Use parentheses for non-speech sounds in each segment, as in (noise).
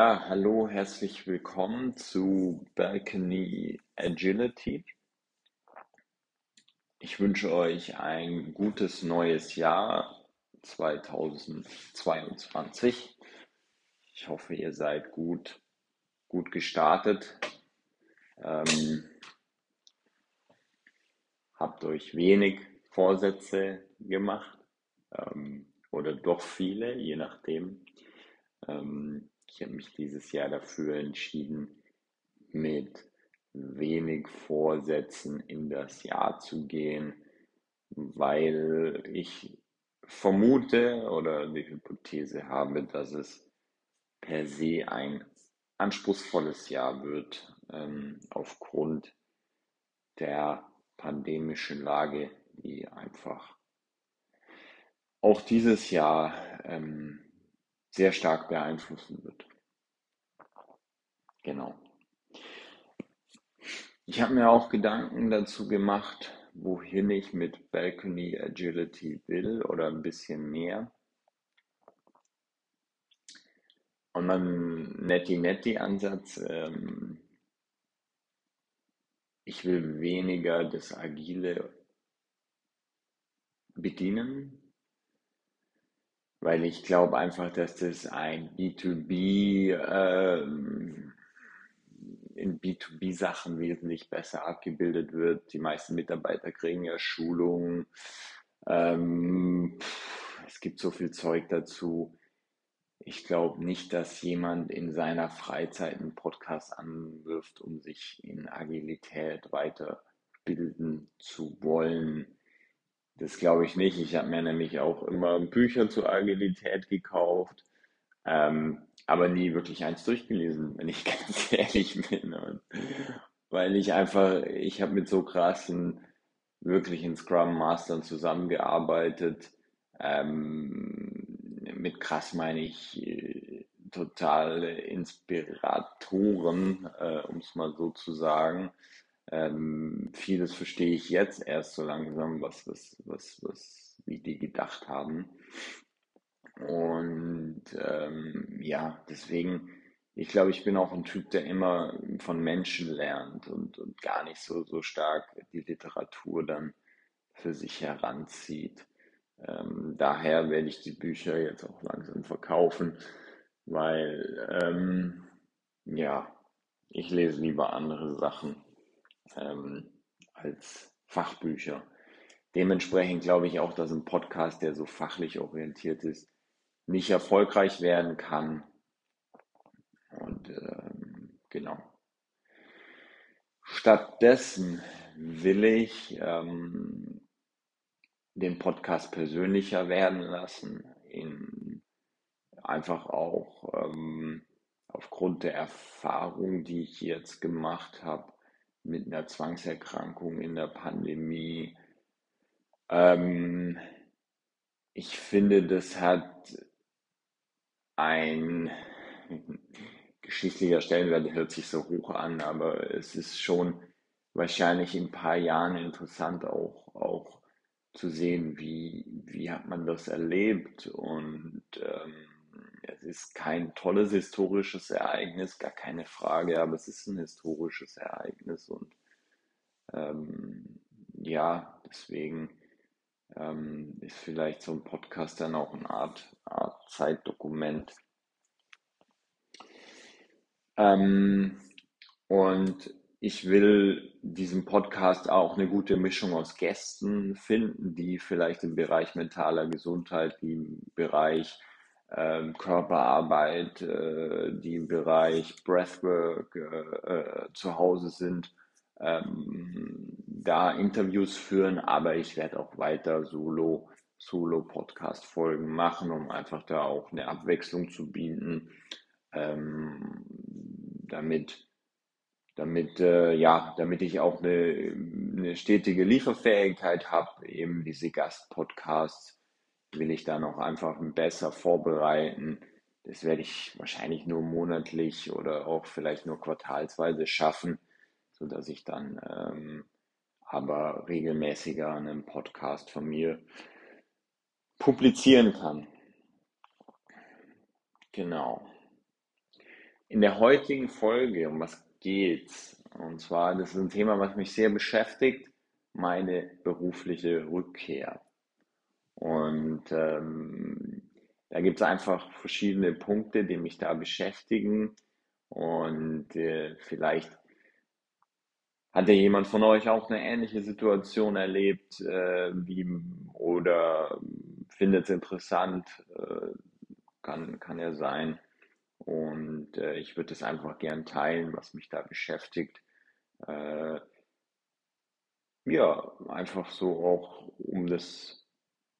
Ja, hallo, herzlich willkommen zu Balcony Agility. Ich wünsche euch ein gutes neues Jahr 2022. Ich hoffe, ihr seid gut, gut gestartet. Ähm, habt euch wenig Vorsätze gemacht ähm, oder doch viele, je nachdem. Ähm, ich habe mich dieses Jahr dafür entschieden, mit wenig Vorsätzen in das Jahr zu gehen, weil ich vermute oder die Hypothese habe, dass es per se ein anspruchsvolles Jahr wird, ähm, aufgrund der pandemischen Lage, die einfach auch dieses Jahr ähm, sehr stark beeinflussen wird. Genau. Ich habe mir auch Gedanken dazu gemacht, wohin ich mit Balcony Agility will oder ein bisschen mehr. Und mein Netti-Netti-Ansatz, ähm, ich will weniger das Agile bedienen, weil ich glaube einfach, dass das ein B2B ähm, in B2B-Sachen wesentlich besser abgebildet wird. Die meisten Mitarbeiter kriegen ja Schulungen. Ähm, es gibt so viel Zeug dazu. Ich glaube nicht, dass jemand in seiner Freizeit einen Podcast anwirft, um sich in Agilität weiterbilden zu wollen. Das glaube ich nicht. Ich habe mir nämlich auch immer Bücher zur Agilität gekauft, ähm, aber nie wirklich eins durchgelesen, (laughs) wenn ich ganz (laughs) ehrlich bin. Und weil ich einfach, ich habe mit so krassen, wirklichen Scrum Mastern zusammengearbeitet. Ähm, mit krass meine ich äh, totale Inspiratoren, äh, um es mal so zu sagen. Ähm, vieles verstehe ich jetzt erst so langsam, was, was, was, was, wie die gedacht haben. Und ähm, ja, deswegen, ich glaube, ich bin auch ein Typ, der immer von Menschen lernt und, und gar nicht so, so stark die Literatur dann für sich heranzieht. Ähm, daher werde ich die Bücher jetzt auch langsam verkaufen, weil ähm, ja, ich lese lieber andere Sachen ähm, als Fachbücher. Dementsprechend glaube ich auch, dass ein Podcast, der so fachlich orientiert ist, nicht erfolgreich werden kann. Und ähm, genau. Stattdessen will ich ähm, den Podcast persönlicher werden lassen, in, einfach auch ähm, aufgrund der Erfahrung, die ich jetzt gemacht habe mit einer Zwangserkrankung in der Pandemie. Ähm, ich finde, das hat ein (laughs) geschichtlicher Stellenwert hört sich so hoch an, aber es ist schon wahrscheinlich in ein paar Jahren interessant auch, auch zu sehen, wie, wie hat man das erlebt und ähm, es ist kein tolles historisches Ereignis, gar keine Frage, aber es ist ein historisches Ereignis und ähm, ja, deswegen ähm, ist vielleicht so ein Podcast dann auch eine Art, Art Zeitdokument. Ähm, und ich will diesem Podcast auch eine gute Mischung aus Gästen finden, die vielleicht im Bereich mentaler Gesundheit, im Bereich ähm, Körperarbeit, äh, die im Bereich Breathwork äh, äh, zu Hause sind. Ähm, da Interviews führen, aber ich werde auch weiter Solo, Solo-Podcast-Folgen machen, um einfach da auch eine Abwechslung zu bieten, ähm, damit, damit, äh, ja, damit ich auch eine, eine stetige Lieferfähigkeit habe, eben diese Gastpodcasts will ich dann auch einfach besser vorbereiten. Das werde ich wahrscheinlich nur monatlich oder auch vielleicht nur quartalsweise schaffen so dass ich dann ähm, aber regelmäßiger einen Podcast von mir publizieren kann. Genau. in der heutigen Folge, um was geht's? Und zwar, das ist ein Thema, was mich sehr beschäftigt, meine berufliche Rückkehr. Und ähm, da gibt es einfach verschiedene Punkte, die mich da beschäftigen. Und äh, vielleicht hat ja jemand von euch auch eine ähnliche Situation erlebt äh, wie, oder findet es interessant, äh, kann, kann ja sein. Und äh, ich würde es einfach gern teilen, was mich da beschäftigt. Äh, ja, einfach so auch, um das,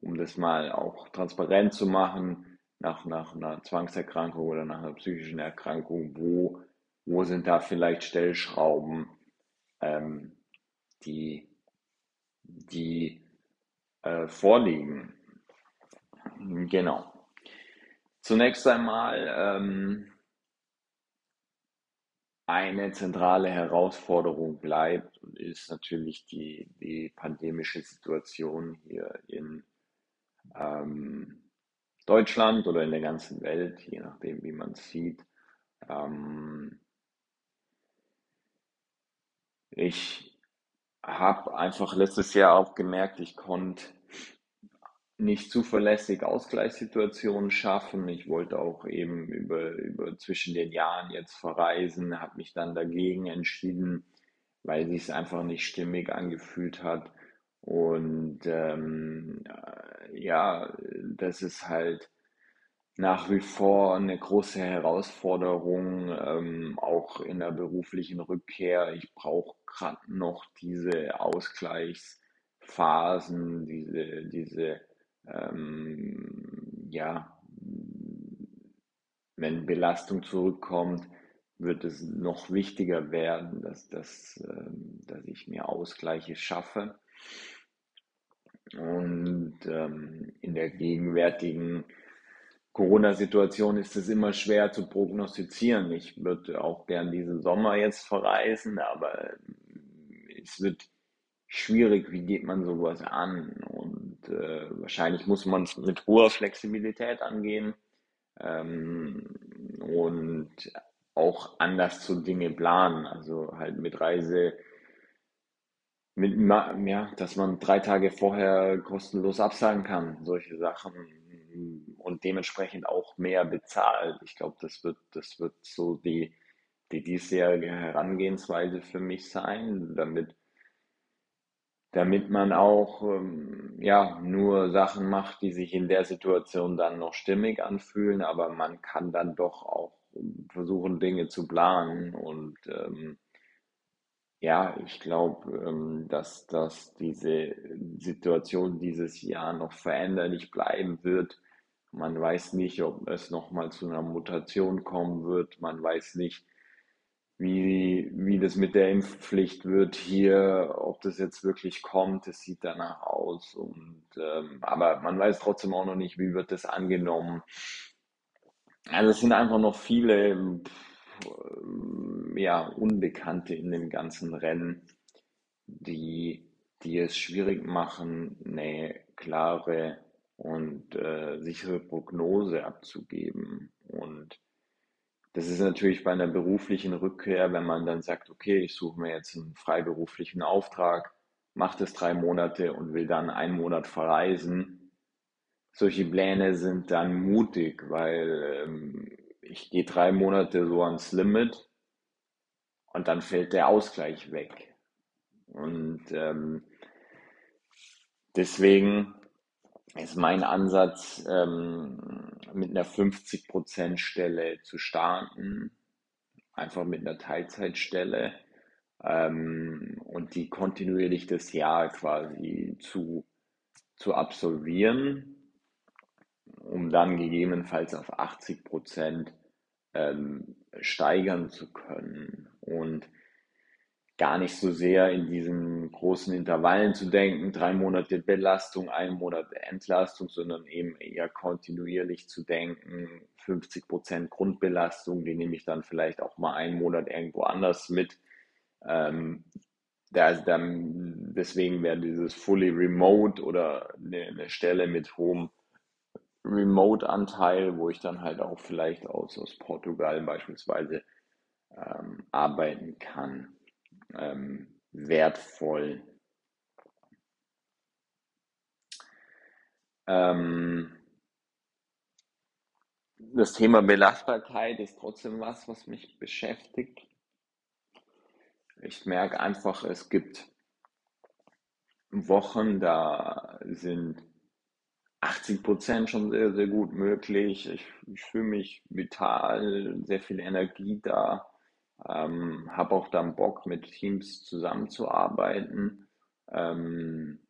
um das mal auch transparent zu machen, nach, nach einer Zwangserkrankung oder nach einer psychischen Erkrankung, wo, wo sind da vielleicht Stellschrauben, ähm, die, die äh, vorliegen. Genau. Zunächst einmal ähm, eine zentrale Herausforderung bleibt und ist natürlich die, die pandemische Situation hier in ähm, Deutschland oder in der ganzen Welt, je nachdem, wie man es sieht. Ähm, ich habe einfach letztes Jahr auch gemerkt, ich konnte nicht zuverlässig Ausgleichssituationen schaffen. Ich wollte auch eben über, über zwischen den Jahren jetzt verreisen, habe mich dann dagegen entschieden, weil sich es einfach nicht stimmig angefühlt hat. Und ähm, ja, das ist halt nach wie vor eine große Herausforderung, ähm, auch in der beruflichen Rückkehr. Ich brauche gerade noch diese Ausgleichsphasen, diese, diese ähm, ja, wenn Belastung zurückkommt, wird es noch wichtiger werden, dass, dass, ähm, dass ich mir Ausgleiche schaffe. Und ähm, in der gegenwärtigen Corona-Situation ist es immer schwer zu prognostizieren. Ich würde auch gern diesen Sommer jetzt verreisen, aber es wird schwierig, wie geht man sowas an? Und äh, wahrscheinlich muss man es mit hoher Flexibilität angehen ähm, und auch anders zu Dinge planen. Also halt mit Reise, mit, ja, dass man drei Tage vorher kostenlos absagen kann, solche Sachen und dementsprechend auch mehr bezahlt. Ich glaube, das wird, das wird so die, die diesjährige Herangehensweise für mich sein, damit damit man auch ähm, ja nur Sachen macht, die sich in der Situation dann noch stimmig anfühlen, aber man kann dann doch auch versuchen, Dinge zu planen und ähm, ja, ich glaube, ähm, dass, dass diese Situation dieses Jahr noch veränderlich bleiben wird. Man weiß nicht, ob es nochmal zu einer Mutation kommen wird. Man weiß nicht, wie, wie das mit der Impfpflicht wird hier, ob das jetzt wirklich kommt, es sieht danach aus. Und, ähm, aber man weiß trotzdem auch noch nicht, wie wird das angenommen. Also es sind einfach noch viele ja, Unbekannte in dem ganzen Rennen, die, die es schwierig machen, eine klare und äh, sichere Prognose abzugeben. Und das ist natürlich bei einer beruflichen Rückkehr, wenn man dann sagt, okay, ich suche mir jetzt einen freiberuflichen Auftrag, mache das drei Monate und will dann einen Monat verreisen. Solche Pläne sind dann mutig, weil ähm, ich gehe drei Monate so ans Limit und dann fällt der Ausgleich weg. Und ähm, deswegen ist mein Ansatz, ähm, mit einer 50% Stelle zu starten, einfach mit einer Teilzeitstelle ähm, und die kontinuierlich das Jahr quasi zu, zu absolvieren, um dann gegebenenfalls auf 80% ähm, steigern zu können. Und gar nicht so sehr in diesen großen Intervallen zu denken, drei Monate Belastung, ein Monat Entlastung, sondern eben eher kontinuierlich zu denken, 50 Prozent Grundbelastung, die nehme ich dann vielleicht auch mal einen Monat irgendwo anders mit. Ähm, da, dann, deswegen wäre dieses fully remote oder eine, eine Stelle mit hohem Remote-Anteil, wo ich dann halt auch vielleicht aus, aus Portugal beispielsweise ähm, arbeiten kann, ähm, wertvoll. Ähm, das Thema Belastbarkeit ist trotzdem was, was mich beschäftigt. Ich merke einfach, es gibt Wochen, da sind 80 Prozent schon sehr, sehr gut möglich. Ich, ich fühle mich vital, sehr viel Energie da, ähm, habe auch dann Bock, mit Teams zusammenzuarbeiten. Ähm,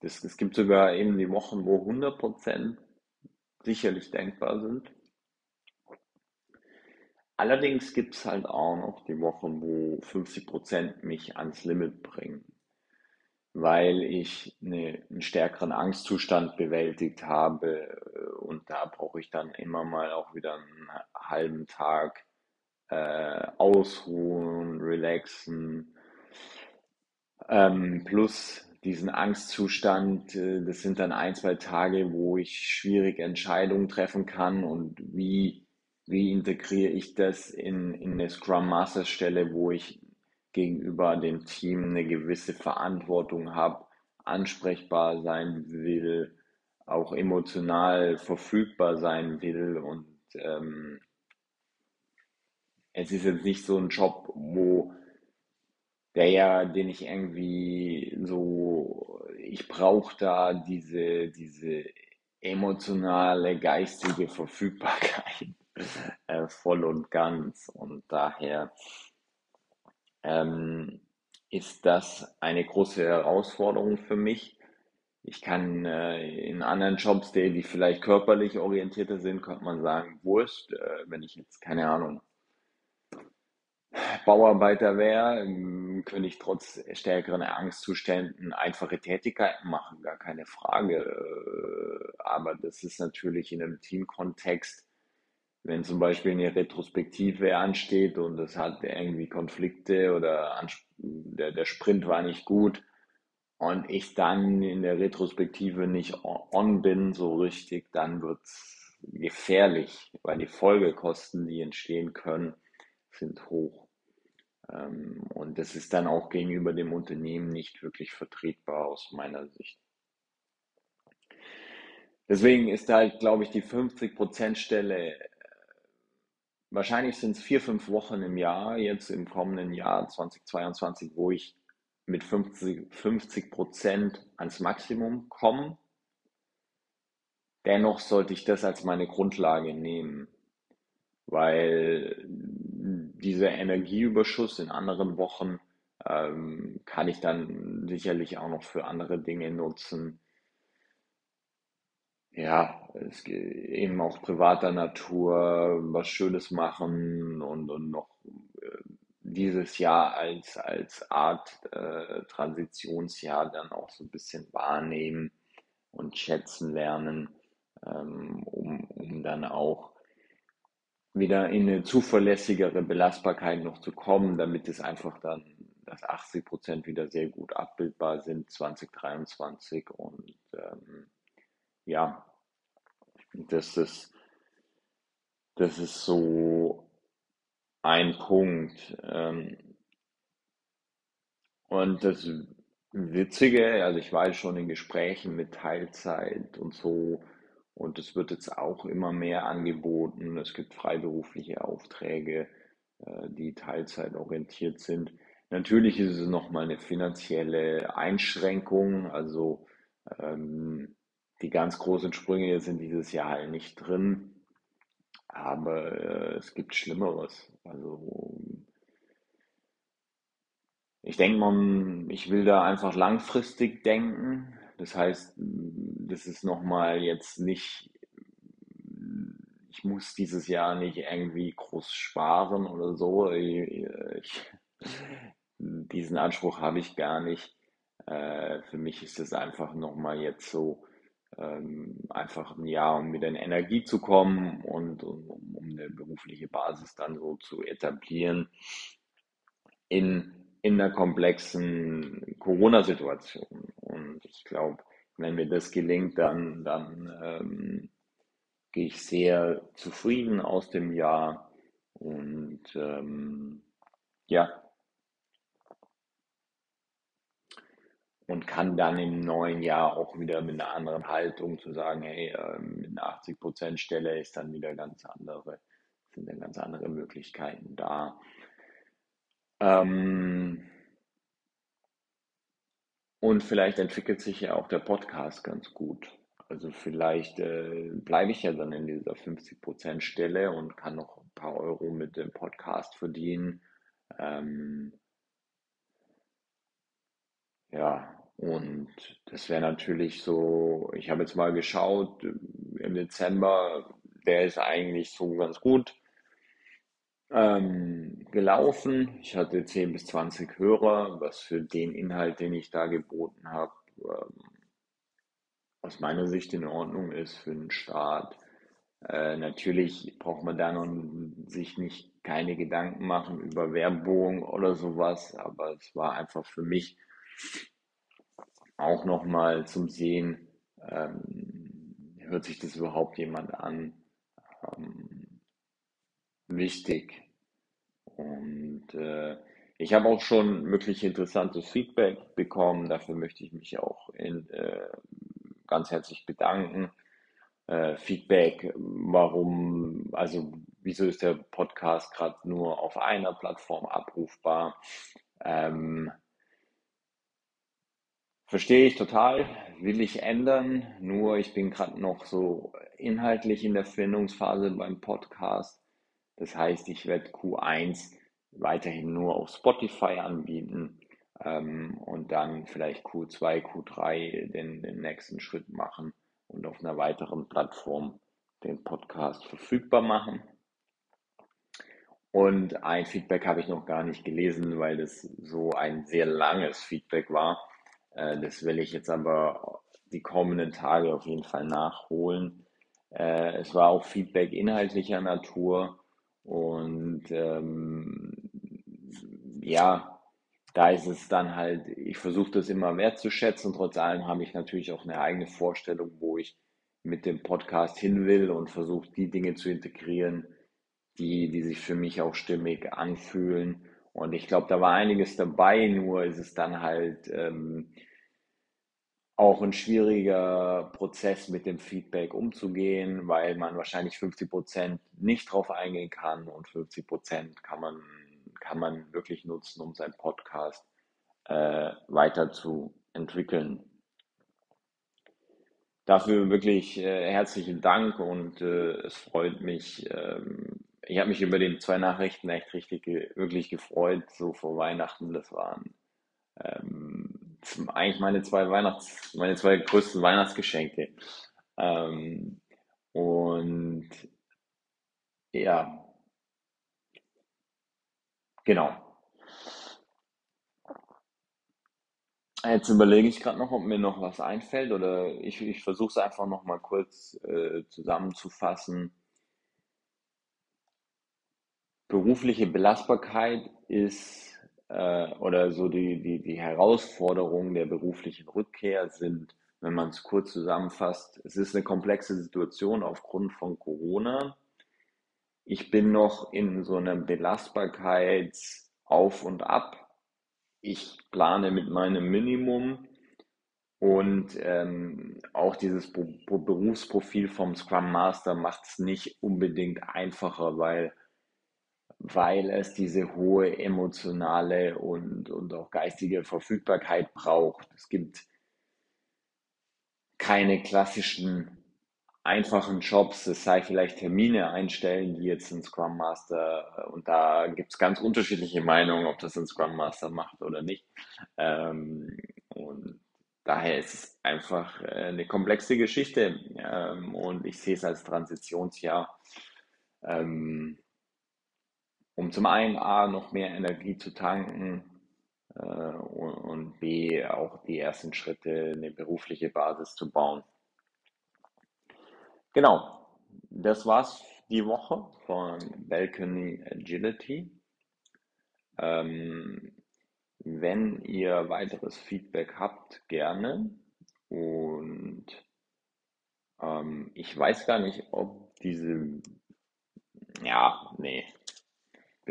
das, es gibt sogar eben die Wochen, wo 100 Prozent sicherlich denkbar sind. Allerdings gibt es halt auch noch die Wochen, wo 50 Prozent mich ans Limit bringen weil ich eine, einen stärkeren Angstzustand bewältigt habe. Und da brauche ich dann immer mal auch wieder einen halben Tag äh, ausruhen, relaxen. Ähm, plus diesen Angstzustand, äh, das sind dann ein, zwei Tage, wo ich schwierige Entscheidungen treffen kann und wie, wie integriere ich das in, in eine Scrum Master Stelle, wo ich gegenüber dem Team eine gewisse Verantwortung habe, ansprechbar sein will, auch emotional verfügbar sein will. Und ähm, es ist jetzt nicht so ein Job, wo der ja, den ich irgendwie so, ich brauche da diese, diese emotionale, geistige Verfügbarkeit (laughs) äh, voll und ganz. Und daher ähm, ist das eine große Herausforderung für mich. Ich kann äh, in anderen Jobs, die, die vielleicht körperlich orientierter sind, könnte man sagen, Wurst, äh, wenn ich jetzt, keine Ahnung, Bauarbeiter wäre, ähm, könnte ich trotz stärkeren Angstzuständen einfache Tätigkeiten machen, gar keine Frage. Äh, aber das ist natürlich in einem Teamkontext wenn zum Beispiel eine Retrospektive ansteht und es hat irgendwie Konflikte oder der, der Sprint war nicht gut und ich dann in der Retrospektive nicht on bin so richtig, dann wird es gefährlich, weil die Folgekosten, die entstehen können, sind hoch. Ähm, und das ist dann auch gegenüber dem Unternehmen nicht wirklich vertretbar aus meiner Sicht. Deswegen ist halt, glaube ich, die 50%-Stelle wahrscheinlich sind es vier, fünf Wochen im Jahr, jetzt im kommenden Jahr 2022, wo ich mit 50, 50 Prozent ans Maximum komme. Dennoch sollte ich das als meine Grundlage nehmen, weil dieser Energieüberschuss in anderen Wochen ähm, kann ich dann sicherlich auch noch für andere Dinge nutzen, ja, es eben auch privater Natur was Schönes machen und, und noch äh, dieses Jahr als, als Art äh, Transitionsjahr dann auch so ein bisschen wahrnehmen und schätzen lernen, ähm, um, um dann auch wieder in eine zuverlässigere Belastbarkeit noch zu kommen, damit es einfach dann, dass 80 Prozent wieder sehr gut abbildbar sind 2023 und ähm, ja, das ist, das ist so ein Punkt. Ähm, und das Witzige, also ich war jetzt schon in Gesprächen mit Teilzeit und so, und es wird jetzt auch immer mehr angeboten. Es gibt freiberufliche Aufträge, äh, die Teilzeit orientiert sind. Natürlich ist es nochmal eine finanzielle Einschränkung, also ähm, die ganz großen Sprünge sind dieses Jahr halt nicht drin, aber äh, es gibt Schlimmeres. Also ich denke mal, ich will da einfach langfristig denken. Das heißt, das ist nochmal jetzt nicht, ich muss dieses Jahr nicht irgendwie groß sparen oder so. Ich, ich, diesen Anspruch habe ich gar nicht. Äh, für mich ist es einfach nochmal jetzt so, ähm, einfach ein Jahr, um wieder in Energie zu kommen und, um, um eine berufliche Basis dann so zu etablieren in, in einer komplexen Corona-Situation. Und ich glaube, wenn mir das gelingt, dann, dann ähm, gehe ich sehr zufrieden aus dem Jahr und ähm, ja, und kann dann im neuen Jahr auch wieder mit einer anderen Haltung zu sagen, hey, ähm, mit einer 80% Stelle ist dann wieder ganz andere, sind dann ganz andere Möglichkeiten da. Ähm, und vielleicht entwickelt sich ja auch der Podcast ganz gut. Also vielleicht äh, bleibe ich ja dann in dieser 50% Stelle und kann noch ein paar Euro mit dem Podcast verdienen. Ähm, ja, und das wäre natürlich so, ich habe jetzt mal geschaut, im Dezember, der ist eigentlich so ganz gut ähm, gelaufen. Ich hatte 10 bis 20 Hörer, was für den Inhalt, den ich da geboten habe, ähm, aus meiner Sicht in Ordnung ist für den Start. Äh, natürlich braucht man da noch sich nicht keine Gedanken machen über Werbung oder sowas, aber es war einfach für mich auch nochmal zum Sehen, ähm, hört sich das überhaupt jemand an? Ähm, wichtig. Und äh, ich habe auch schon wirklich interessantes Feedback bekommen. Dafür möchte ich mich auch in, äh, ganz herzlich bedanken. Äh, Feedback, warum, also wieso ist der Podcast gerade nur auf einer Plattform abrufbar? Ähm, Verstehe ich total, will ich ändern, nur ich bin gerade noch so inhaltlich in der Findungsphase beim Podcast. Das heißt, ich werde Q1 weiterhin nur auf Spotify anbieten ähm, und dann vielleicht Q2, Q3 den, den nächsten Schritt machen und auf einer weiteren Plattform den Podcast verfügbar machen. Und ein Feedback habe ich noch gar nicht gelesen, weil das so ein sehr langes Feedback war. Äh, das will ich jetzt aber die kommenden Tage auf jeden Fall nachholen. Äh, es war auch Feedback inhaltlicher Natur und ähm, ja, da ist es dann halt, ich versuche das immer wertzuschätzen. Trotz allem habe ich natürlich auch eine eigene Vorstellung, wo ich mit dem Podcast hin will und versuche die Dinge zu integrieren, die, die sich für mich auch stimmig anfühlen. Und ich glaube, da war einiges dabei, nur ist es dann halt ähm, auch ein schwieriger Prozess mit dem Feedback umzugehen, weil man wahrscheinlich 50 Prozent nicht drauf eingehen kann und 50 Prozent kann man, kann man wirklich nutzen, um seinen Podcast äh, weiter. Dafür wirklich äh, herzlichen Dank und äh, es freut mich, ähm, ich habe mich über die zwei Nachrichten echt richtig wirklich gefreut, so vor Weihnachten. Das waren ähm, eigentlich meine zwei Weihnachts, meine zwei größten Weihnachtsgeschenke. Ähm, und ja, genau. Jetzt überlege ich gerade noch, ob mir noch was einfällt oder ich, ich versuche es einfach noch mal kurz äh, zusammenzufassen. Berufliche Belastbarkeit ist äh, oder so die, die, die Herausforderungen der beruflichen Rückkehr sind, wenn man es kurz zusammenfasst, es ist eine komplexe Situation aufgrund von Corona. Ich bin noch in so einer Belastbarkeitsauf und ab. Ich plane mit meinem Minimum und ähm, auch dieses Berufsprofil vom Scrum Master macht es nicht unbedingt einfacher, weil weil es diese hohe emotionale und, und auch geistige Verfügbarkeit braucht. Es gibt keine klassischen einfachen Jobs, es sei vielleicht Termine einstellen, die jetzt ein Scrum Master, und da gibt es ganz unterschiedliche Meinungen, ob das ein Scrum Master macht oder nicht. Ähm, und daher ist es einfach eine komplexe Geschichte ähm, und ich sehe es als Transitionsjahr. Ähm, um zum einen A noch mehr Energie zu tanken äh, und, und B auch die ersten Schritte, eine berufliche Basis zu bauen. Genau, das war's die Woche von Balcony Agility. Ähm, wenn ihr weiteres Feedback habt, gerne. Und ähm, ich weiß gar nicht, ob diese, ja, nee,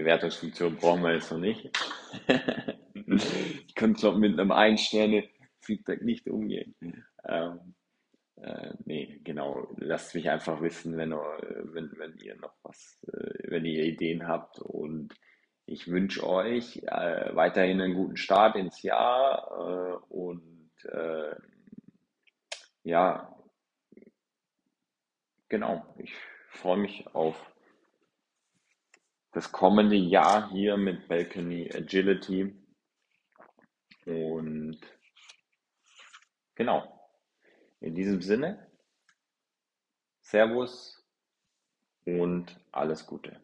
Bewertungsfunktion brauchen wir jetzt noch nicht. ich könnte glaube mit einem Ein-Sterne-Feedback nicht umgehen. Ähm, äh, nee, genau. Lasst mich einfach wissen, wenn, wenn, wenn ihr noch was, äh, wenn ihr Ideen habt. Und ich wünsche euch äh, weiterhin einen guten Start ins Jahr äh, und äh, ja, genau. Ich freue mich auf das kommende Jahr hier mit Balcony Agility. Und genau. In diesem Sinne, Servus und alles Gute.